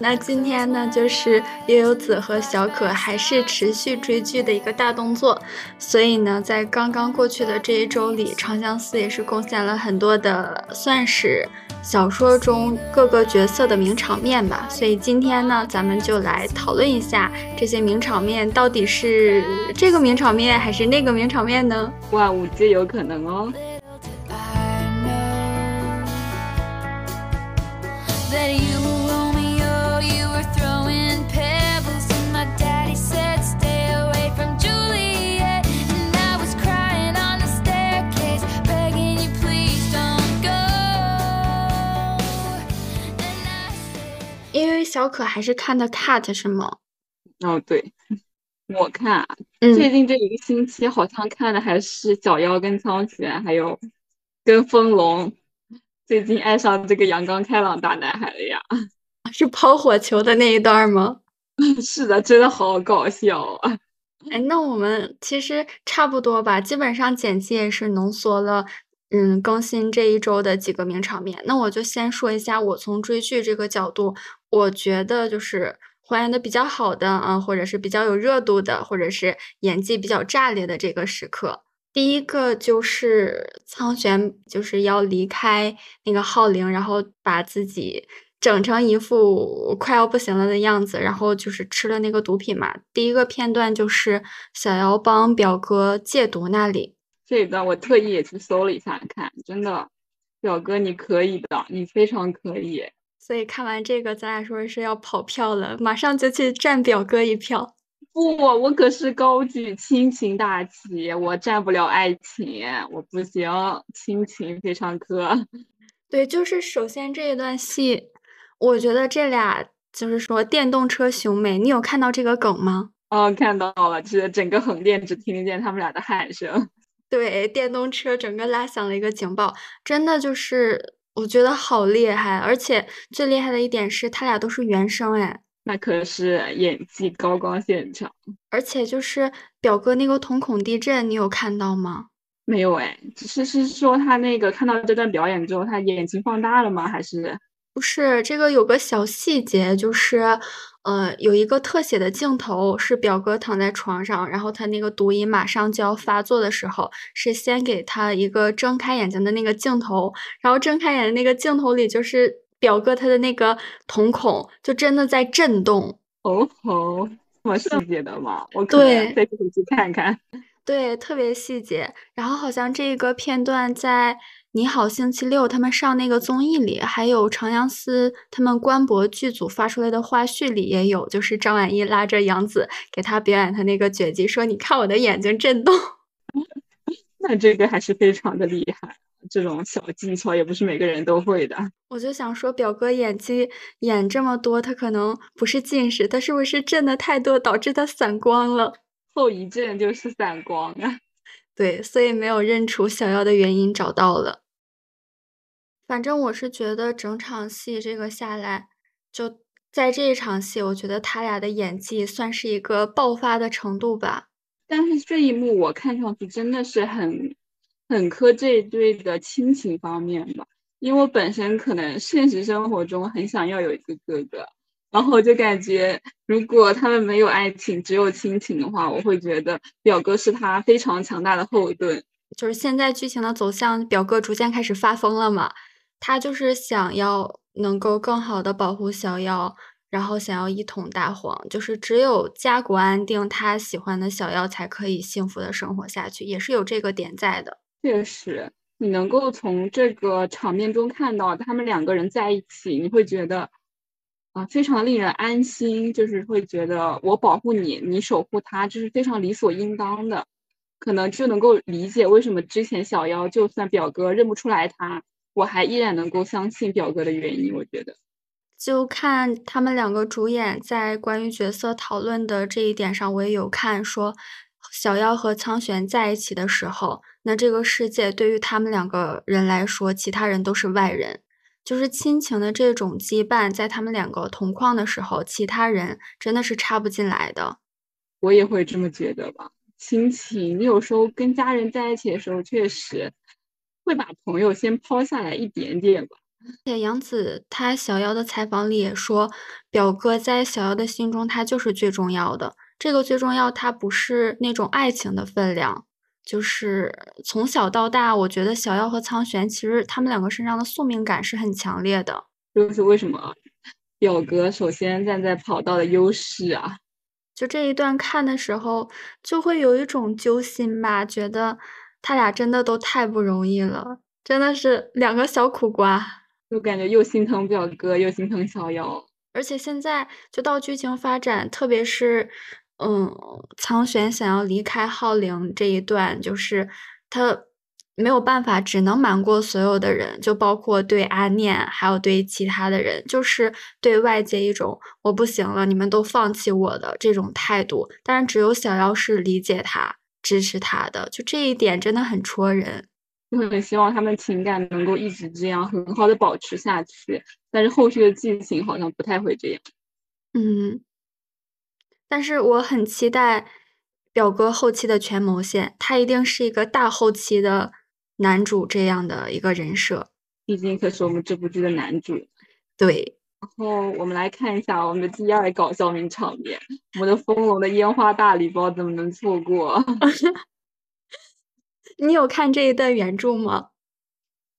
那今天呢，就是悠悠子和小可还是持续追剧的一个大动作，所以呢，在刚刚过去的这一周里，长相思也是贡献了很多的，算是小说中各个角色的名场面吧。所以今天呢，咱们就来讨论一下这些名场面到底是这个名场面还是那个名场面呢？万物皆有可能哦。小可还是看的 cut 是吗？哦，对，我看最近这一个星期好像看的还是小妖跟苍玄，还有跟风龙。最近爱上这个阳刚开朗大男孩了呀！是抛火球的那一段吗？是的，真的好搞笑啊！哎，那我们其实差不多吧，基本上简介也是浓缩了。嗯，更新这一周的几个名场面，那我就先说一下，我从追剧这个角度，我觉得就是还原的比较好的啊，或者是比较有热度的，或者是演技比较炸裂的这个时刻。第一个就是苍玄就是要离开那个浩陵，然后把自己整成一副快要不行了的样子，然后就是吃了那个毒品嘛。第一个片段就是小姚帮表哥戒毒那里。这一段我特意也去搜了一下看，真的，表哥你可以的，你非常可以。所以看完这个，咱俩说是要跑票了，马上就去占表哥一票。不，我可是高举亲情大旗，我占不了爱情，我不行，亲情非常磕。对，就是首先这一段戏，我觉得这俩就是说电动车兄妹，你有看到这个梗吗？哦，看到了，就是整个横店只听得见他们俩的喊声。对，电动车整个拉响了一个警报，真的就是我觉得好厉害，而且最厉害的一点是他俩都是原声哎，那可是演技高光现场。而且就是表哥那个瞳孔地震，你有看到吗？没有哎，只是是说他那个看到这段表演之后，他眼睛放大了吗？还是？不是这个有个小细节，就是，呃，有一个特写的镜头是表哥躺在床上，然后他那个毒瘾马上就要发作的时候，是先给他一个睁开眼睛的那个镜头，然后睁开眼的那个镜头里就是表哥他的那个瞳孔就真的在震动。哦吼，这么细节的吗？我可能再回去看看。对，特别细节。然后好像这个片段在。你好，星期六，他们上那个综艺里，还有长相思他们官博剧组发出来的花絮里也有，就是张晚意拉着杨紫给他表演他那个绝技，说：“你看我的眼睛震动。”那这个还是非常的厉害，这种小技巧也不是每个人都会的。我就想说，表哥演技演这么多，他可能不是近视，他是不是震的太多导致他散光了？后遗症就是散光啊。对，所以没有认出小妖的原因找到了。反正我是觉得整场戏这个下来，就在这一场戏，我觉得他俩的演技算是一个爆发的程度吧。但是这一幕我看上去真的是很很磕这一对的亲情方面吧，因为我本身可能现实生活中很想要有一个哥哥。然后我就感觉，如果他们没有爱情，只有亲情的话，我会觉得表哥是他非常强大的后盾。就是现在剧情的走向，表哥逐渐开始发疯了嘛？他就是想要能够更好的保护小妖，然后想要一统大荒，就是只有家国安定，他喜欢的小妖才可以幸福的生活下去，也是有这个点在的。确实，你能够从这个场面中看到他们两个人在一起，你会觉得。啊，非常令人安心，就是会觉得我保护你，你守护他，这是非常理所应当的，可能就能够理解为什么之前小妖就算表哥认不出来他，我还依然能够相信表哥的原因。我觉得，就看他们两个主演在关于角色讨论的这一点上，我也有看说，小妖和苍玄在一起的时候，那这个世界对于他们两个人来说，其他人都是外人。就是亲情的这种羁绊，在他们两个同框的时候，其他人真的是插不进来的。我也会这么觉得吧。亲情，你有时候跟家人在一起的时候，确实会把朋友先抛下来一点点吧。且杨紫她小妖的采访里也说，表哥在小妖的心中他就是最重要的。这个最重要，他不是那种爱情的分量，就是从小到大，我觉得小妖和苍玄其实他们两个身上的宿命感是很强烈的。就是为什么表哥首先站在跑道的优势啊？就这一段看的时候，就会有一种揪心吧，觉得他俩真的都太不容易了，真的是两个小苦瓜。就感觉又心疼表哥，又心疼小妖。而且现在就到剧情发展，特别是，嗯，苍玄想要离开浩陵这一段，就是他没有办法，只能瞒过所有的人，就包括对阿念，还有对其他的人，就是对外界一种我不行了，你们都放弃我的这种态度。但是只有小妖是理解他、支持他的，就这一点真的很戳人。就很希望他们情感能够一直这样很好的保持下去，但是后续的剧情好像不太会这样。嗯，但是我很期待表哥后期的权谋线，他一定是一个大后期的男主这样的一个人设，毕竟可是我们这部剧的男主。对。然后我们来看一下我们的第二搞笑名场面，我们的风龙的烟花大礼包怎么能错过？你有看这一段原著吗？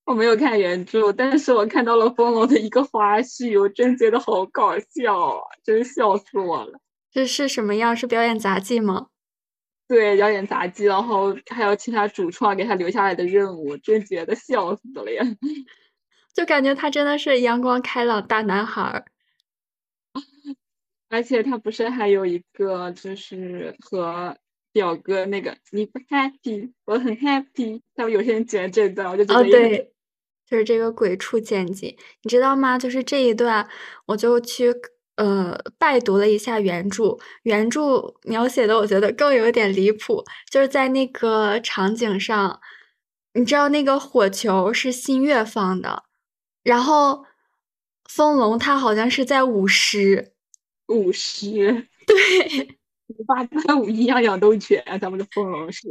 我没有看原著，但是我看到了风龙的一个花絮，我真觉得好搞笑啊！真笑死我了。这是什么样？是表演杂技吗？对，表演杂技，然后还有其他主创给他留下来的任务，真觉得笑死了呀！就感觉他真的是阳光开朗大男孩儿，而且他不是还有一个，就是和。表哥，那个你不 happy，我很 happy。他们有些人剪这段，我就觉得哦，对，就是这个鬼畜剪辑，你知道吗？就是这一段，我就去呃拜读了一下原著，原著描写的我觉得更有点离谱，就是在那个场景上，你知道那个火球是新月放的，然后风龙他好像是在舞狮，舞狮，对。八段五一样样都全，咱们的风龙是。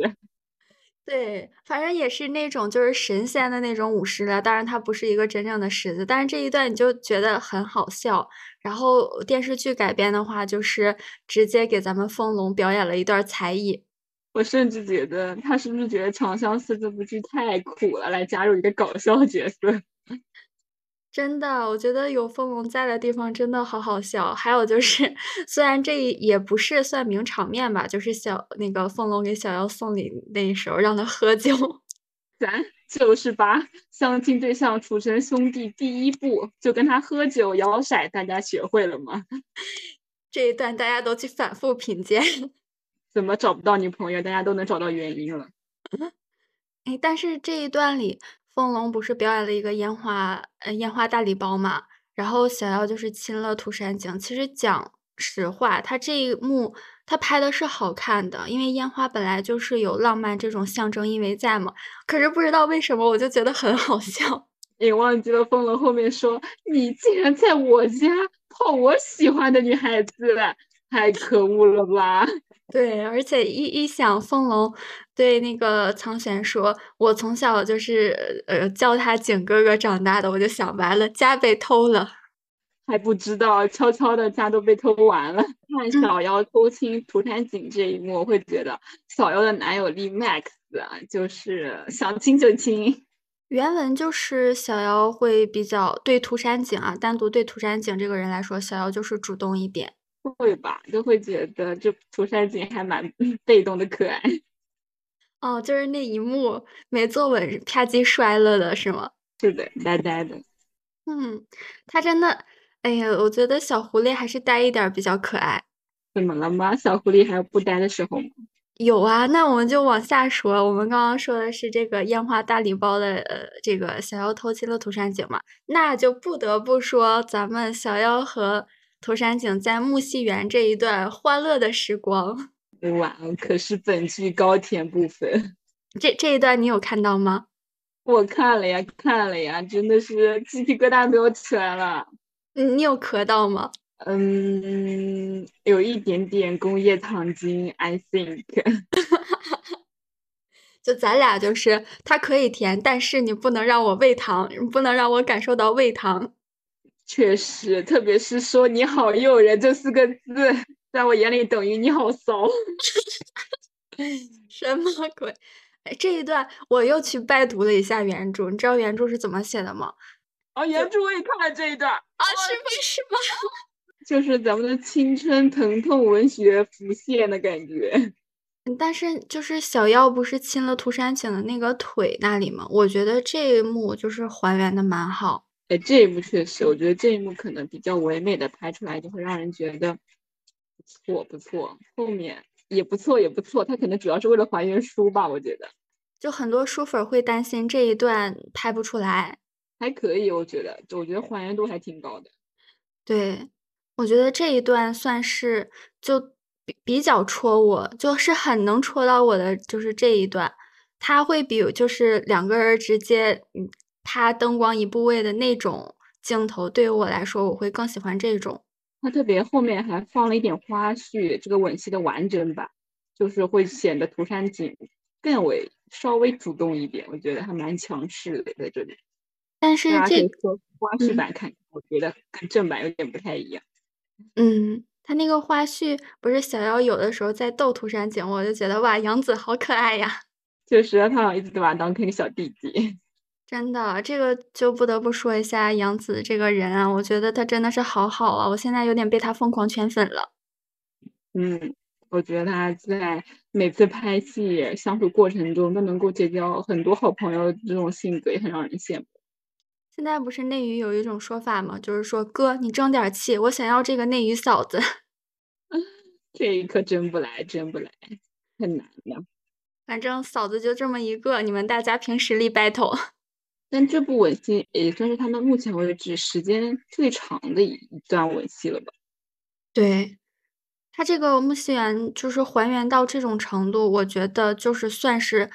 对，反正也是那种就是神仙的那种舞狮了，当然它不是一个真正的狮子，但是这一段你就觉得很好笑。然后电视剧改编的话，就是直接给咱们风龙表演了一段才艺。我甚至觉得他是不是觉得《长相思》这部剧太苦了，来加入一个搞笑角色。真的，我觉得有凤龙在的地方真的好好笑。还有就是，虽然这也不是算名场面吧，就是小那个凤龙给小妖送礼那时候让他喝酒，咱就是把相亲对象处成兄弟，第一步就跟他喝酒摇骰，大家学会了吗？这一段大家都去反复品鉴，怎么找不到女朋友？大家都能找到原因了。哎，但是这一段里。风龙不是表演了一个烟花，呃，烟花大礼包嘛？然后小妖就是亲了涂山璟。其实讲实话，他这一幕他拍的是好看的，因为烟花本来就是有浪漫这种象征意味在嘛。可是不知道为什么，我就觉得很好笑。你忘记了风龙后面说：“你竟然在我家泡我喜欢的女孩子，太可恶了吧！”对，而且一一想，风龙对那个苍玄说：“我从小就是呃叫他景哥哥长大的。”我就想完了，家被偷了，还不知道，悄悄的家都被偷完了。看小妖偷亲涂山璟这一幕，我会觉得小妖的男友力 max 啊，就是想亲就亲。原文就是小妖会比较对涂山璟啊，单独对涂山璟这个人来说，小妖就是主动一点。会吧，就会觉得这涂山璟还蛮 被动的可爱。哦，就是那一幕没坐稳，啪叽摔了的是吗？是的，呆呆的。嗯，他真的，哎呀，我觉得小狐狸还是呆一点比较可爱。怎么了吗？小狐狸还有不呆的时候吗？有啊，那我们就往下说。我们刚刚说的是这个烟花大礼包的，呃，这个小妖偷亲了涂山璟嘛，那就不得不说咱们小妖和。涂山璟在木樨园这一段欢乐的时光，哇，可是本剧高甜部分。这这一段你有看到吗？我看了呀，看了呀，真的是鸡皮疙瘩都要起来了。嗯，你有磕到吗？嗯，有一点点工业糖精，I think。就咱俩就是它可以甜，但是你不能让我胃疼，不能让我感受到胃疼。确实，特别是说“你好诱人”这四个字，在我眼里等于你好骚。什么鬼？哎，这一段我又去拜读了一下原著，你知道原著是怎么写的吗？哦，原著我也看了这一段啊，是为什么？就是咱们的青春疼痛文学浮现的感觉。但是就是小妖不是亲了涂山璟的那个腿那里吗？我觉得这一幕就是还原的蛮好。哎，这一幕确实，我觉得这一幕可能比较唯美的拍出来，就会让人觉得不错不错。后面也不错也不错，他可能主要是为了还原书吧，我觉得。就很多书粉会担心这一段拍不出来，还可以，我觉得，我觉得还原度还挺高的。对，我觉得这一段算是就比比较戳我，就是很能戳到我的，就是这一段，他会比就是两个人直接嗯。它灯光一部位的那种镜头，对于我来说，我会更喜欢这种。它特别后面还放了一点花絮，这个吻戏的完整版，就是会显得涂山璟更为稍微主动一点，我觉得还蛮强势的在这里。但是这个花絮版看，我觉得跟正版有点不太一样。嗯，他那个花絮不是小妖有的时候在逗涂山璟，我就觉得哇，杨紫好可爱呀。确实，他好像一直把他当成个小弟弟。真的，这个就不得不说一下杨紫这个人啊，我觉得她真的是好好啊，我现在有点被她疯狂圈粉了。嗯，我觉得她在每次拍戏相处过程中都能够结交很多好朋友，这种性格也很让人羡慕。现在不是内娱有一种说法吗？就是说哥，你争点气，我想要这个内娱嫂子。这一刻争不来，争不来，很难的。反正嫂子就这么一个，你们大家凭实力 battle。但这部吻戏也算是他们目前为止时间最长的一一段吻戏了吧？对，他这个木西园就是还原到这种程度，我觉得就是算是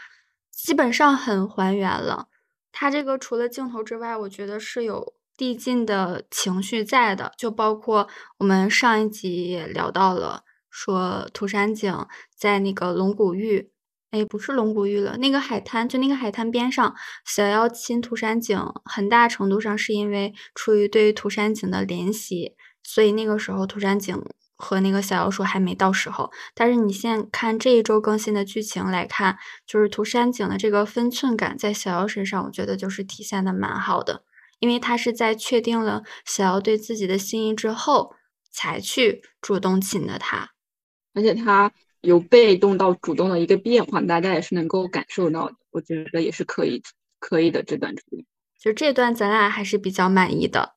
基本上很还原了。他这个除了镜头之外，我觉得是有递进的情绪在的，就包括我们上一集也聊到了，说涂山璟在那个龙骨玉。哎，不是龙骨玉了，那个海滩，就那个海滩边上，小妖亲涂山璟，很大程度上是因为出于对涂山璟的怜惜，所以那个时候涂山璟和那个小妖说还没到时候。但是你现在看这一周更新的剧情来看，就是涂山璟的这个分寸感在小妖身上，我觉得就是体现的蛮好的，因为他是在确定了小妖对自己的心意之后，才去主动亲的他，而且他。由被动到主动的一个变化，大家也是能够感受到的。我觉得也是可以，可以的这段处理。就这段，咱俩还是比较满意的。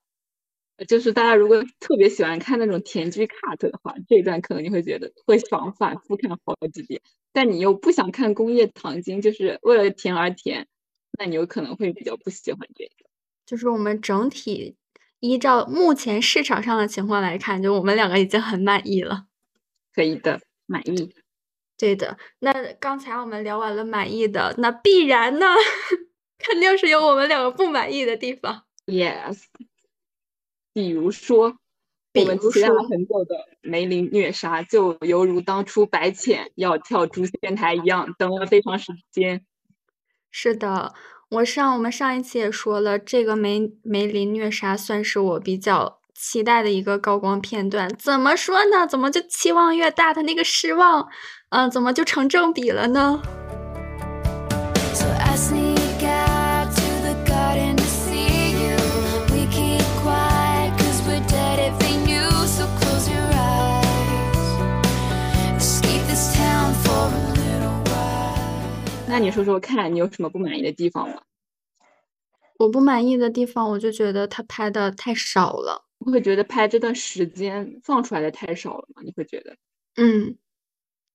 就是大家如果特别喜欢看那种甜剧 cut 的话，这段可能你会觉得会想反复看好几遍。但你又不想看工业糖精，就是为了甜而甜，那你有可能会比较不喜欢这个。就是我们整体依照目前市场上的情况来看，就我们两个已经很满意了。可以的。满意，对的。那刚才我们聊完了满意的，那必然呢，肯定是有我们两个不满意的地方。Yes，比如说，我们期待了很久的梅林虐杀，就犹如当初白浅要跳诛仙台一样，等了非常时间。是的，我上我们上一期也说了，这个梅梅林虐杀算是我比较。期待的一个高光片段，怎么说呢？怎么就期望越大，他那个失望，嗯，怎么就成正比了呢？那你说说看，你有什么不满意的地方吗？我不满意的地方，我就觉得他拍的太少了。你会觉得拍这段时间放出来的太少了吗？你会觉得？嗯，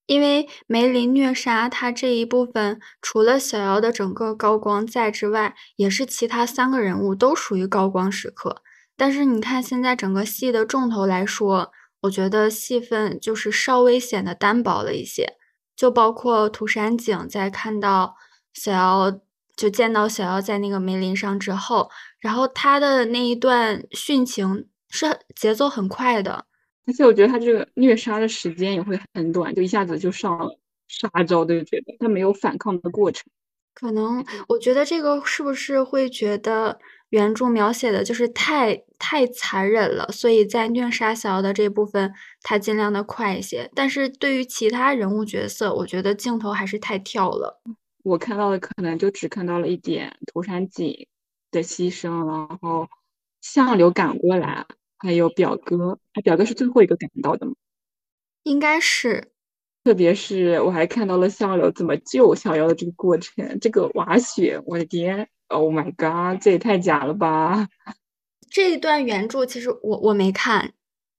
因为梅林虐杀他这一部分，除了小瑶的整个高光在之外，也是其他三个人物都属于高光时刻。但是你看现在整个戏的重头来说，我觉得戏份就是稍微显得单薄了一些。就包括涂山璟在看到小瑶，就见到小瑶在那个梅林上之后，然后他的那一段殉情。是节奏很快的，而且我觉得他这个虐杀的时间也会很短，就一下子就上了杀招的，就觉得他没有反抗的过程。可能我觉得这个是不是会觉得原著描写的就是太太残忍了，所以在虐杀小妖的这部分，他尽量的快一些。但是对于其他人物角色，我觉得镜头还是太跳了。我看到的可能就只看到了一点涂山璟的牺牲，然后相柳赶过来，还有表哥，他表哥是最后一个赶到的吗？应该是。特别是我还看到了相柳怎么救小妖的这个过程，这个挖雪，我的天，Oh my god，这也太假了吧！这一段原著其实我我没看，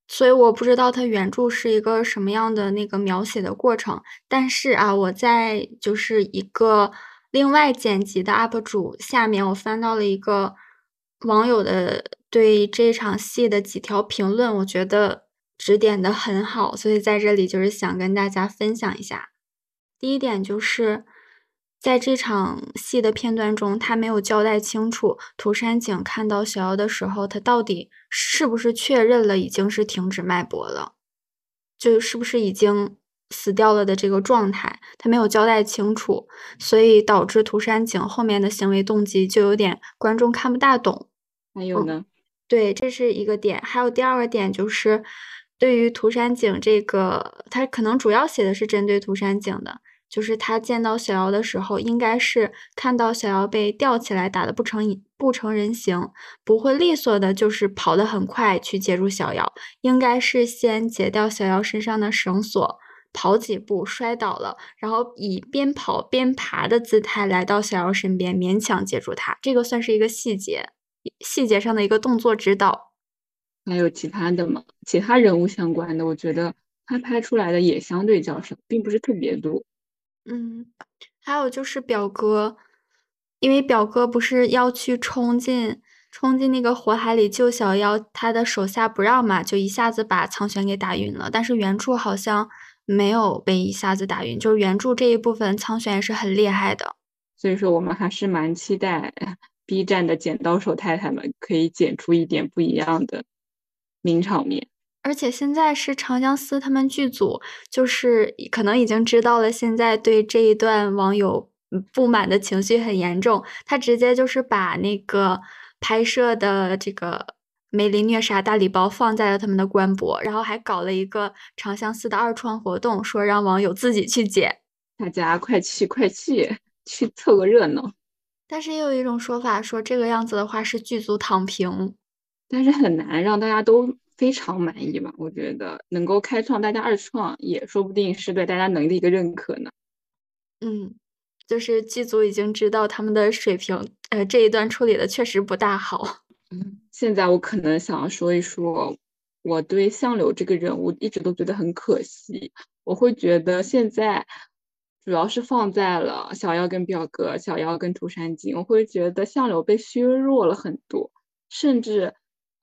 所以我不知道它原著是一个什么样的那个描写的过程。但是啊，我在就是一个另外剪辑的 UP 主下面，我翻到了一个网友的对这场戏的几条评论，我觉得。指点的很好，所以在这里就是想跟大家分享一下。第一点就是在这场戏的片段中，他没有交代清楚涂山璟看到小夭的时候，他到底是不是确认了已经是停止脉搏了，就是不是已经死掉了的这个状态，他没有交代清楚，所以导致涂山璟后面的行为动机就有点观众看不大懂。还有呢？对，这是一个点。还有第二个点就是。对于涂山璟这个，他可能主要写的是针对涂山璟的，就是他见到小夭的时候，应该是看到小夭被吊起来打的不成不成人形，不会利索的，就是跑得很快去接住小夭，应该是先解掉小夭身上的绳索，跑几步摔倒了，然后以边跑边爬的姿态来到小夭身边，勉强接住他，这个算是一个细节，细节上的一个动作指导。还有其他的吗？其他人物相关的，我觉得他拍出来的也相对较少，并不是特别多。嗯，还有就是表哥，因为表哥不是要去冲进冲进那个火海里救小妖，他的手下不让嘛，就一下子把苍玄给打晕了。但是原著好像没有被一下子打晕，就是原著这一部分苍玄是很厉害的。所以说，我们还是蛮期待 B 站的剪刀手太太们可以剪出一点不一样的。名场面，而且现在是长相思他们剧组，就是可能已经知道了现在对这一段网友不满的情绪很严重，他直接就是把那个拍摄的这个梅林虐杀大礼包放在了他们的官博，然后还搞了一个长相思的二创活动，说让网友自己去剪，大家快去快去去凑个热闹。但是也有一种说法说这个样子的话是剧组躺平。但是很难让大家都非常满意吧？我觉得能够开创大家二创，也说不定是对大家能力的一个认可呢。嗯，就是剧组已经知道他们的水平，呃，这一段处理的确实不大好。嗯，现在我可能想要说一说，我对相柳这个人物一直都觉得很可惜。我会觉得现在主要是放在了小妖跟表哥，小妖跟涂山璟，我会觉得相柳被削弱了很多，甚至。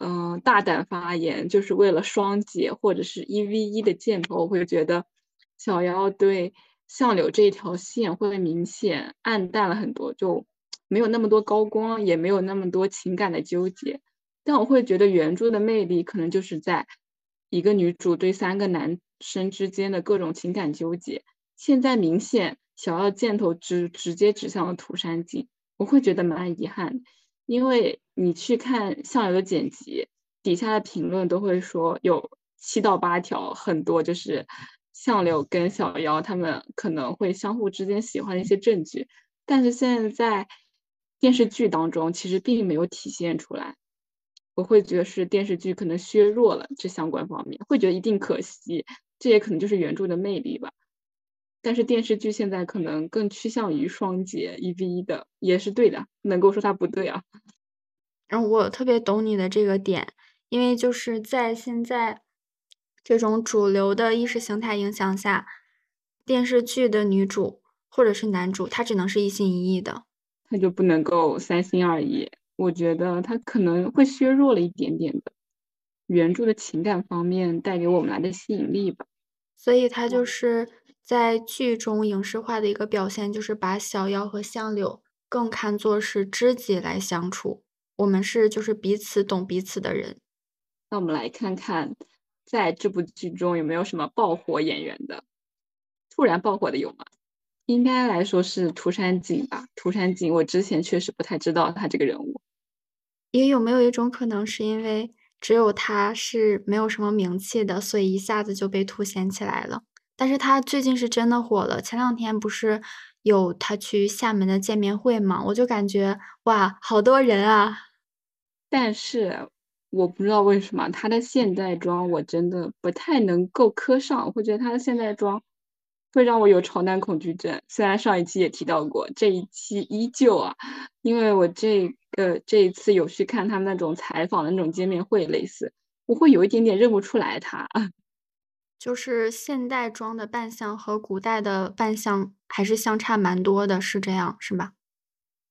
嗯，大胆发言就是为了双解或者是一 v 一的箭头，我会觉得小妖对相柳这一条线会明显暗淡了很多，就没有那么多高光，也没有那么多情感的纠结。但我会觉得原著的魅力可能就是在一个女主对三个男生之间的各种情感纠结。现在明显小妖箭头直直接指向了涂山璟，我会觉得蛮遗憾。因为你去看相柳的剪辑，底下的评论都会说有七到八条，很多就是相柳跟小妖他们可能会相互之间喜欢的一些证据，但是现在电视剧当中其实并没有体现出来，我会觉得是电视剧可能削弱了这相关方面，会觉得一定可惜，这也可能就是原著的魅力吧。但是电视剧现在可能更趋向于双节一 v 一的，也是对的，能够说它不对啊。然后，我特别懂你的这个点，因为就是在现在这种主流的意识形态影响下，电视剧的女主或者是男主，他只能是一心一意的，他就不能够三心二意。我觉得他可能会削弱了一点点的原著的情感方面带给我们来的吸引力吧。所以他就是。在剧中影视化的一个表现，就是把小夭和相柳更看作是知己来相处。我们是就是彼此懂彼此的人。那我们来看看，在这部剧中有没有什么爆火演员的？突然爆火的有吗？应该来说是涂山璟吧。涂山璟，我之前确实不太知道他这个人物。也有没有一种可能是因为只有他是没有什么名气的，所以一下子就被凸显起来了。但是他最近是真的火了，前两天不是有他去厦门的见面会嘛，我就感觉哇，好多人啊。但是我不知道为什么他的现代装我真的不太能够磕上，会觉得他的现代装会让我有潮男恐惧症。虽然上一期也提到过，这一期依旧啊，因为我这个这一次有去看他们那种采访的那种见面会，类似我会有一点点认不出来他。就是现代装的扮相和古代的扮相还是相差蛮多的，是这样，是吧？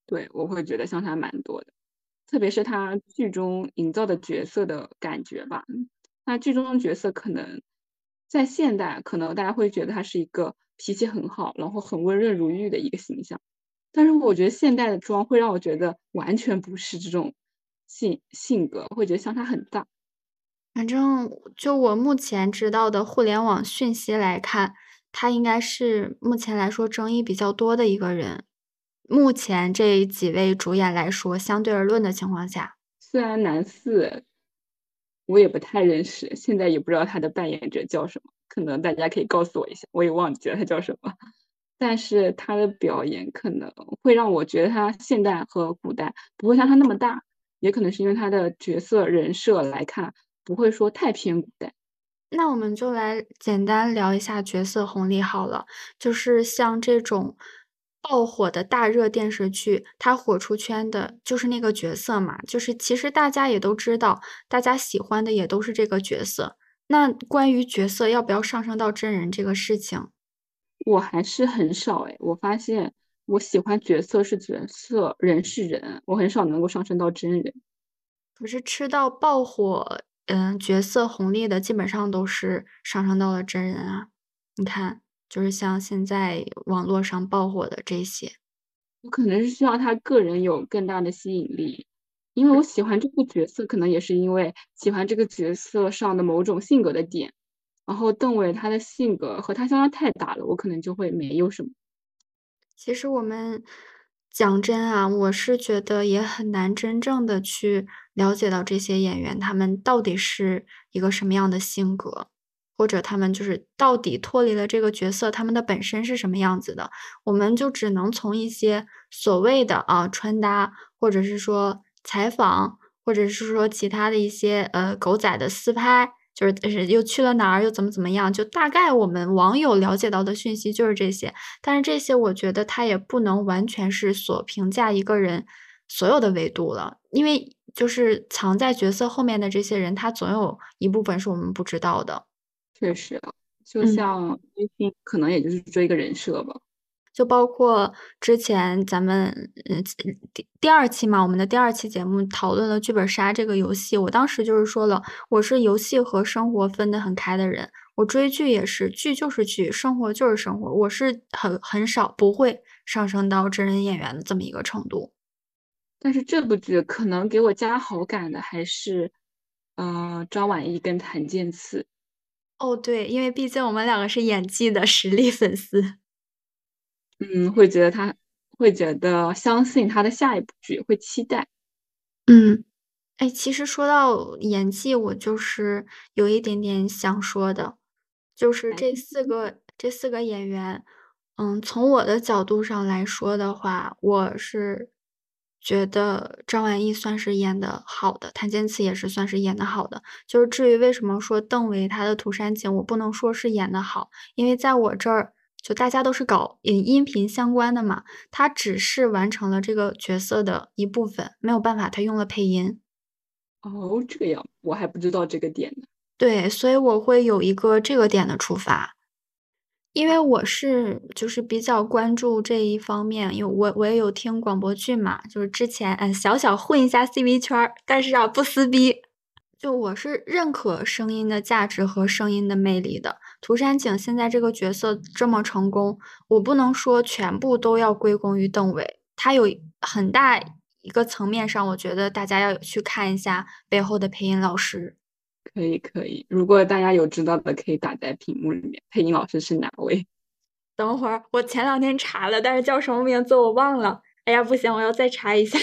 对，我会觉得相差蛮多的，特别是他剧中营造的角色的感觉吧。那剧中的角色可能在现代，可能大家会觉得他是一个脾气很好，然后很温润如玉的一个形象。但是我觉得现代的妆会让我觉得完全不是这种性性格，会觉得相差很大。反正就我目前知道的互联网讯息来看，他应该是目前来说争议比较多的一个人。目前这几位主演来说，相对而论的情况下，虽然男四我也不太认识，现在也不知道他的扮演者叫什么，可能大家可以告诉我一下，我也忘记了他叫什么。但是他的表演可能会让我觉得他现代和古代不会相差那么大，也可能是因为他的角色人设来看。不会说太偏古代，那我们就来简单聊一下角色红利好了。就是像这种爆火的大热电视剧，它火出圈的就是那个角色嘛。就是其实大家也都知道，大家喜欢的也都是这个角色。那关于角色要不要上升到真人这个事情，我还是很少哎。我发现我喜欢角色是角色，人是人，我很少能够上升到真人。可是吃到爆火。嗯，角色红利的基本上都是上升到了真人啊。你看，就是像现在网络上爆火的这些，我可能是需要他个人有更大的吸引力，因为我喜欢这个角色，可能也是因为喜欢这个角色上的某种性格的点。然后邓伟他的性格和他相差太大了，我可能就会没有什么。其实我们。讲真啊，我是觉得也很难真正的去了解到这些演员，他们到底是一个什么样的性格，或者他们就是到底脱离了这个角色，他们的本身是什么样子的。我们就只能从一些所谓的啊穿搭，或者是说采访，或者是说其他的一些呃狗仔的私拍。就是是又去了哪儿，又怎么怎么样？就大概我们网友了解到的讯息就是这些，但是这些我觉得它也不能完全是所评价一个人所有的维度了，因为就是藏在角色后面的这些人，他总有一部分是我们不知道的。确实，就像可能也就是追一个人设吧。就包括之前咱们嗯第第二期嘛，我们的第二期节目讨论了剧本杀这个游戏。我当时就是说了，我是游戏和生活分得很开的人。我追剧也是，剧就是剧，生活就是生活。我是很很少不会上升到真人演员的这么一个程度。但是这部剧可能给我加好感的还是，嗯，张晚意跟谭健次。哦，对，因为毕竟我们两个是演技的实力粉丝。嗯，会觉得他会觉得相信他的下一部剧，会期待。嗯，哎，其实说到演技，我就是有一点点想说的，就是这四个这四个演员，嗯，从我的角度上来说的话，我是觉得张晚意算是演的好的，谭健次也是算是演的好的。就是至于为什么说邓为他的《涂山璟》，我不能说是演的好，因为在我这儿。就大家都是搞音音频相关的嘛，他只是完成了这个角色的一部分，没有办法，他用了配音。哦，这样我还不知道这个点呢。对，所以我会有一个这个点的出发，因为我是就是比较关注这一方面，因为我我也有听广播剧嘛，就是之前嗯小小混一下 CV 圈，但是啊不撕逼。就我是认可声音的价值和声音的魅力的。涂山璟现在这个角色这么成功，我不能说全部都要归功于邓为，他有很大一个层面上，我觉得大家要去看一下背后的配音老师。可以可以，如果大家有知道的，可以打在屏幕里面。配音老师是哪位？等会儿，我前两天查了，但是叫什么名字我忘了。哎呀，不行，我要再查一下。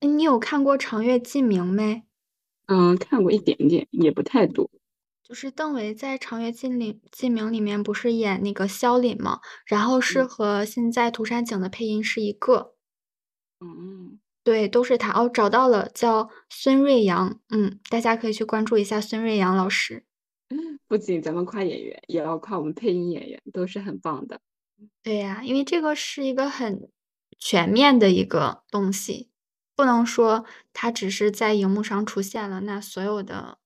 哎，你有看过《长月烬明》没？嗯，看过一点点，也不太多。就是邓为在《长月烬里烬明》里面不是演那个萧凛吗？然后是和现在涂山璟的配音是一个。嗯，对，都是他。哦，找到了，叫孙瑞阳。嗯，大家可以去关注一下孙瑞阳老师。不仅咱们夸演员，也要夸我们配音演员，都是很棒的。对呀，因为这个是一个很全面的一个东西，不能说他只是在荧幕上出现了，那所有的。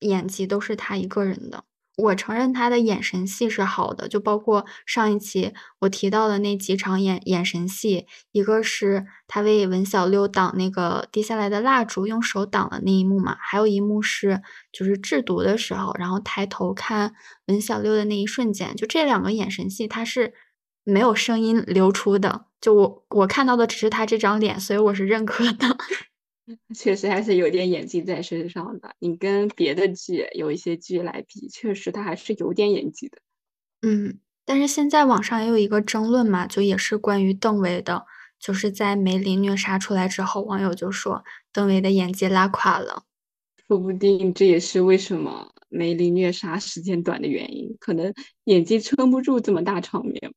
演技都是他一个人的，我承认他的眼神戏是好的，就包括上一期我提到的那几场眼眼神戏，一个是他为文小六挡那个滴下来的蜡烛，用手挡了那一幕嘛，还有一幕是就是制毒的时候，然后抬头看文小六的那一瞬间，就这两个眼神戏他是没有声音流出的，就我我看到的只是他这张脸，所以我是认可的。确实还是有点演技在身上的。你跟别的剧有一些剧来比，确实他还是有点演技的。嗯，但是现在网上也有一个争论嘛，就也是关于邓为的，就是在梅林虐杀出来之后，网友就说邓为的演技拉垮了。说不定这也是为什么梅林虐杀时间短的原因，可能演技撑不住这么大场面。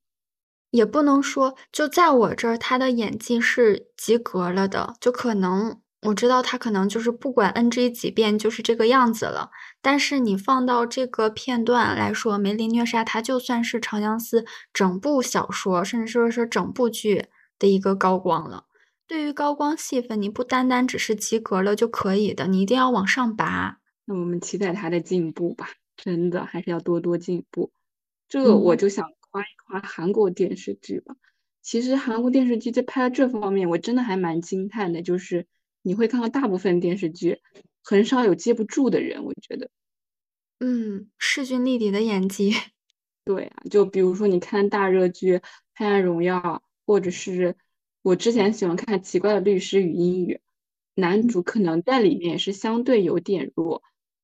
也不能说，就在我这儿，他的演技是及格了的，就可能。我知道他可能就是不管 NG 几遍就是这个样子了，但是你放到这个片段来说，梅林虐杀他就算是《长相思》整部小说，甚至说是整部剧的一个高光了。对于高光戏份，你不单单只是及格了就可以的，你一定要往上拔。那我们期待他的进步吧，真的还是要多多进步。这我就想夸一夸韩国电视剧吧。其实韩国电视剧在拍这方面，我真的还蛮惊叹的，就是。你会看到大部分电视剧，很少有接不住的人，我觉得。嗯，势均力敌的演技。对啊，就比如说你看大热剧《黑暗荣耀》，或者是我之前喜欢看《奇怪的律师与英语》，男主可能在里面是相对有点弱，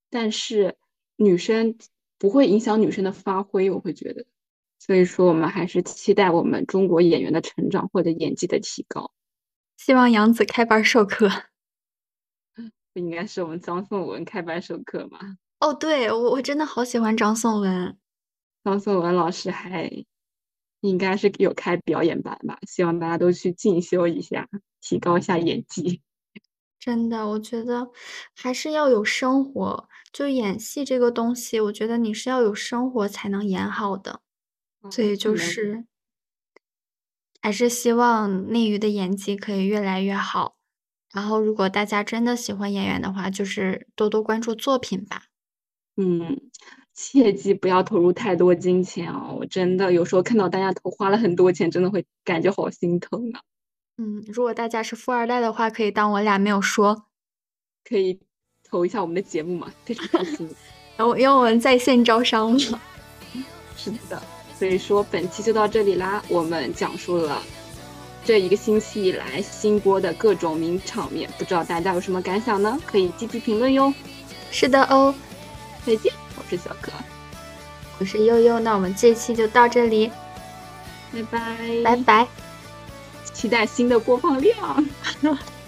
但是女生不会影响女生的发挥，我会觉得。所以说，我们还是期待我们中国演员的成长或者演技的提高。希望杨紫开班授课。不应该是我们张颂文开班授课吗？哦，对我我真的好喜欢张颂文，张颂文老师还应该是有开表演班吧？希望大家都去进修一下，提高一下演技。真的，我觉得还是要有生活，就演戏这个东西，我觉得你是要有生活才能演好的，所以就是还是希望内娱的演技可以越来越好。然后，如果大家真的喜欢演员的话，就是多多关注作品吧。嗯，切记不要投入太多金钱哦！我真的有时候看到大家投花了很多钱，真的会感觉好心疼啊。嗯，如果大家是富二代的话，可以当我俩没有说，可以投一下我们的节目嘛，非常开心。然后，因为我们在线招商嘛。是的，所以说本期就到这里啦，我们讲述了。这一个星期以来新播的各种名场面，不知道大家有什么感想呢？可以积极评论哟。是的哦，再见，我是小可，我是悠悠，那我们这期就到这里，拜拜，拜拜，期待新的播放量。